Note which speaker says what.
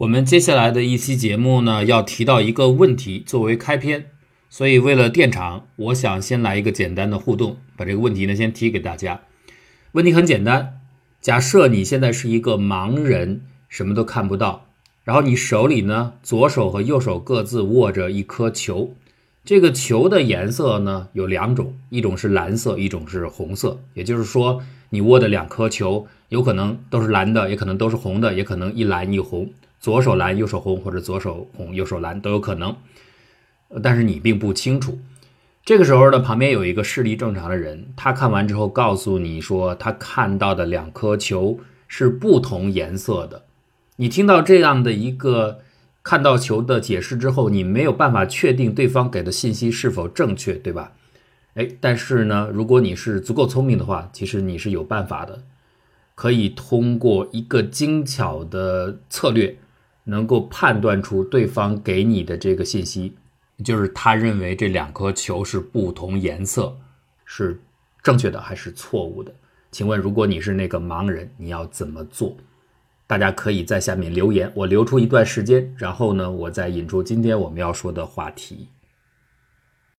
Speaker 1: 我们接下来的一期节目呢，要提到一个问题作为开篇，所以为了垫场，我想先来一个简单的互动，把这个问题呢先提给大家。问题很简单，假设你现在是一个盲人，什么都看不到，然后你手里呢，左手和右手各自握着一颗球，这个球的颜色呢有两种，一种是蓝色，一种是红色，也就是说，你握的两颗球有可能都是蓝的，也可能都是红的，也可能一蓝一红。左手蓝，右手红，或者左手红，右手蓝都有可能，但是你并不清楚。这个时候呢，旁边有一个视力正常的人，他看完之后告诉你说，他看到的两颗球是不同颜色的。你听到这样的一个看到球的解释之后，你没有办法确定对方给的信息是否正确，对吧？哎，但是呢，如果你是足够聪明的话，其实你是有办法的，可以通过一个精巧的策略。能够判断出对方给你的这个信息，就是他认为这两颗球是不同颜色，是正确的还是错误的？请问，如果你是那个盲人，你要怎么做？大家可以在下面留言，我留出一段时间，然后呢，我再引出今天我们要说的话题。